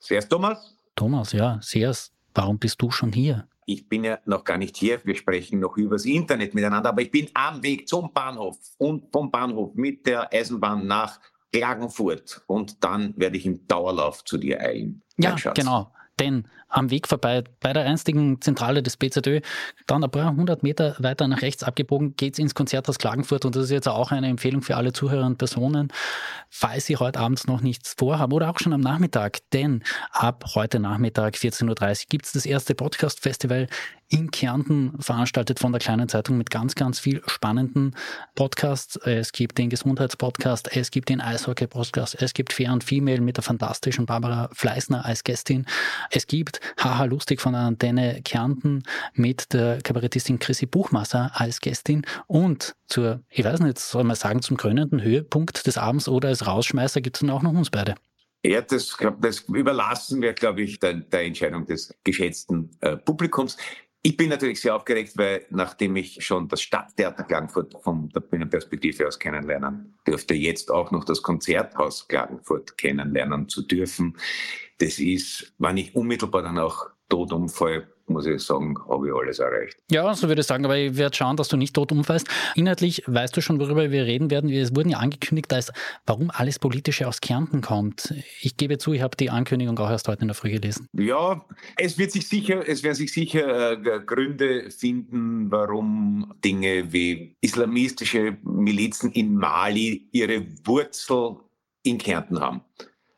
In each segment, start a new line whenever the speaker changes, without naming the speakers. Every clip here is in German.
Servus Thomas.
Thomas, ja, Servus. Warum bist du schon hier?
Ich bin ja noch gar nicht hier. Wir sprechen noch übers Internet miteinander, aber ich bin am Weg zum Bahnhof und vom Bahnhof mit der Eisenbahn nach Klagenfurt und dann werde ich im Dauerlauf zu dir eilen.
Ja, genau. Denn am Weg vorbei bei der einstigen Zentrale des BZÖ, dann ein paar hundert Meter weiter nach rechts abgebogen, geht's ins Konzerthaus Klagenfurt. Und das ist jetzt auch eine Empfehlung für alle Zuhörer und Personen, falls sie heute Abend noch nichts vorhaben oder auch schon am Nachmittag, denn ab heute Nachmittag 14.30 Uhr gibt's das erste Podcast-Festival in Kärnten veranstaltet von der kleinen Zeitung mit ganz, ganz viel spannenden Podcasts. Es gibt den Gesundheitspodcast, es gibt den Eishockey-Podcast, es gibt Fair und Female mit der fantastischen Barbara Fleißner als Gästin. Es gibt Haha Lustig von der Antenne Kärnten mit der Kabarettistin Chrissy Buchmasser als Gästin und zur, ich weiß nicht, soll man sagen, zum krönenden Höhepunkt des Abends oder als Rausschmeißer gibt es dann auch noch uns beide.
Ja, das, das überlassen wir, glaube ich, der, der, Entscheidung des geschätzten äh, Publikums. Ich bin natürlich sehr aufgeregt, weil nachdem ich schon das Stadttheater Klagenfurt von der Bühnenperspektive aus kennenlernen dürfte, jetzt auch noch das Konzerthaus Klagenfurt kennenlernen zu dürfen. Das ist, wenn ich unmittelbar dann auch tot umfall, muss ich sagen, habe ich alles erreicht.
Ja, so würde ich sagen, aber ich werde schauen, dass du nicht tot umfällst. Inhaltlich weißt du schon, worüber wir reden werden. Es wurden ja angekündigt, dass warum alles Politische aus Kärnten kommt. Ich gebe zu, ich habe die Ankündigung auch erst heute in der Früh gelesen.
Ja, es wird sich sicher, es werden sich sicher äh, Gründe finden, warum Dinge wie islamistische Milizen in Mali ihre Wurzel in Kärnten haben.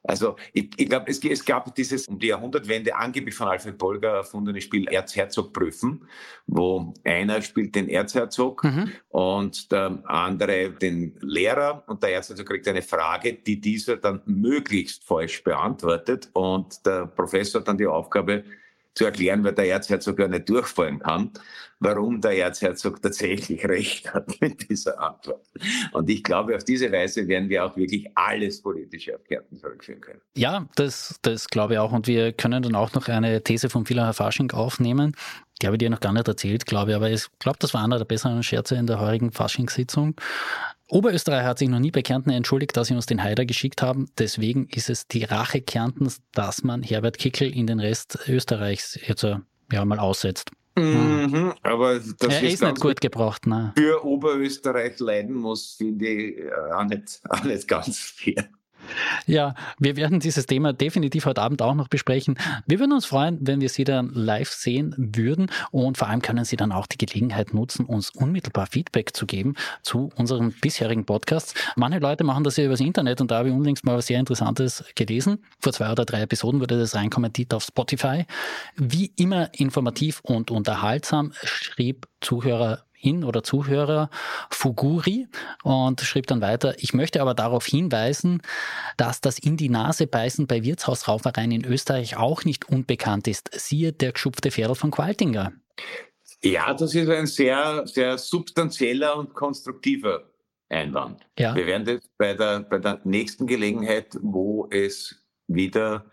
Also ich, ich glaube, es, es, gab dieses um die Jahrhundertwende angeblich von Alfred Polger erfundene Spiel Erzherzog prüfen, wo einer spielt den Erzherzog mhm. und der andere den Lehrer und der Erzherzog kriegt eine Frage, die dieser dann möglichst falsch beantwortet und der Professor hat dann die Aufgabe, zu erklären, weil der Erzherzog gar nicht durchfallen kann, warum der Erzherzog tatsächlich recht hat mit dieser Antwort. Und ich glaube, auf diese Weise werden wir auch wirklich alles Politische auf Kärnten zurückführen können.
Ja, das, das glaube ich auch. Und wir können dann auch noch eine These von Phila Fasching aufnehmen. Die habe ich dir noch gar nicht erzählt, glaube ich, aber ich glaube, das war einer der besseren Scherze in der heurigen Faschingssitzung. Oberösterreich hat sich noch nie bei Kärnten entschuldigt, dass sie uns den Haider geschickt haben. Deswegen ist es die Rache Kärntens, dass man Herbert Kickel in den Rest Österreichs jetzt ja, mal aussetzt.
Mhm, aber das
er ist, ist nicht gut gebraucht. Ne?
Für Oberösterreich leiden muss, finde ich äh, auch nicht, auch nicht ganz fair.
Ja, wir werden dieses Thema definitiv heute Abend auch noch besprechen. Wir würden uns freuen, wenn wir Sie dann live sehen würden und vor allem können Sie dann auch die Gelegenheit nutzen, uns unmittelbar Feedback zu geben zu unseren bisherigen Podcasts. Manche Leute machen das ja übers Internet und da habe ich unlängst mal was sehr Interessantes gelesen. Vor zwei oder drei Episoden wurde das reinkommentiert auf Spotify. Wie immer informativ und unterhaltsam schrieb Zuhörer hin oder Zuhörer Fuguri und schrieb dann weiter, ich möchte aber darauf hinweisen, dass das in die Nase beißen bei Wirtshausraufereien in Österreich auch nicht unbekannt ist. Siehe der geschupfte Pferd von Qualtinger.
Ja, das ist ein sehr, sehr substanzieller und konstruktiver Einwand. Ja. Wir werden das bei der, bei der nächsten Gelegenheit, wo es wieder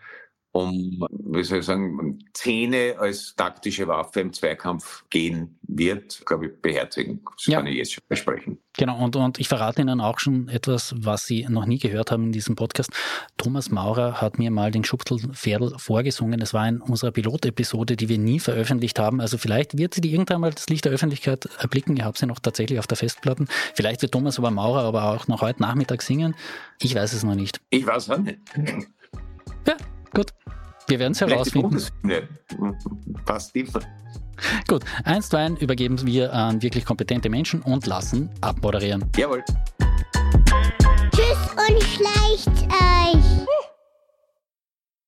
um, wie soll ich sagen, Zähne als taktische Waffe im Zweikampf gehen wird, glaube ich, beherzigen. Das ja. kann ich jetzt schon versprechen.
Genau, und, und ich verrate Ihnen auch schon etwas, was Sie noch nie gehört haben in diesem Podcast. Thomas Maurer hat mir mal den Schubtelpferdl vorgesungen. Das war in unserer Pilotepisode, die wir nie veröffentlicht haben. Also vielleicht wird sie die irgendwann mal das Licht der Öffentlichkeit erblicken. Ich habe sie noch tatsächlich auf der Festplatte. Vielleicht wird Thomas aber Maurer aber auch noch heute Nachmittag singen. Ich weiß es noch nicht.
Ich weiß auch nicht.
Wir werden es herausfinden.
Passt immer.
Gut, einstweilen übergeben wir an wirklich kompetente Menschen und lassen abmoderieren.
Jawohl.
Tschüss und schleicht euch.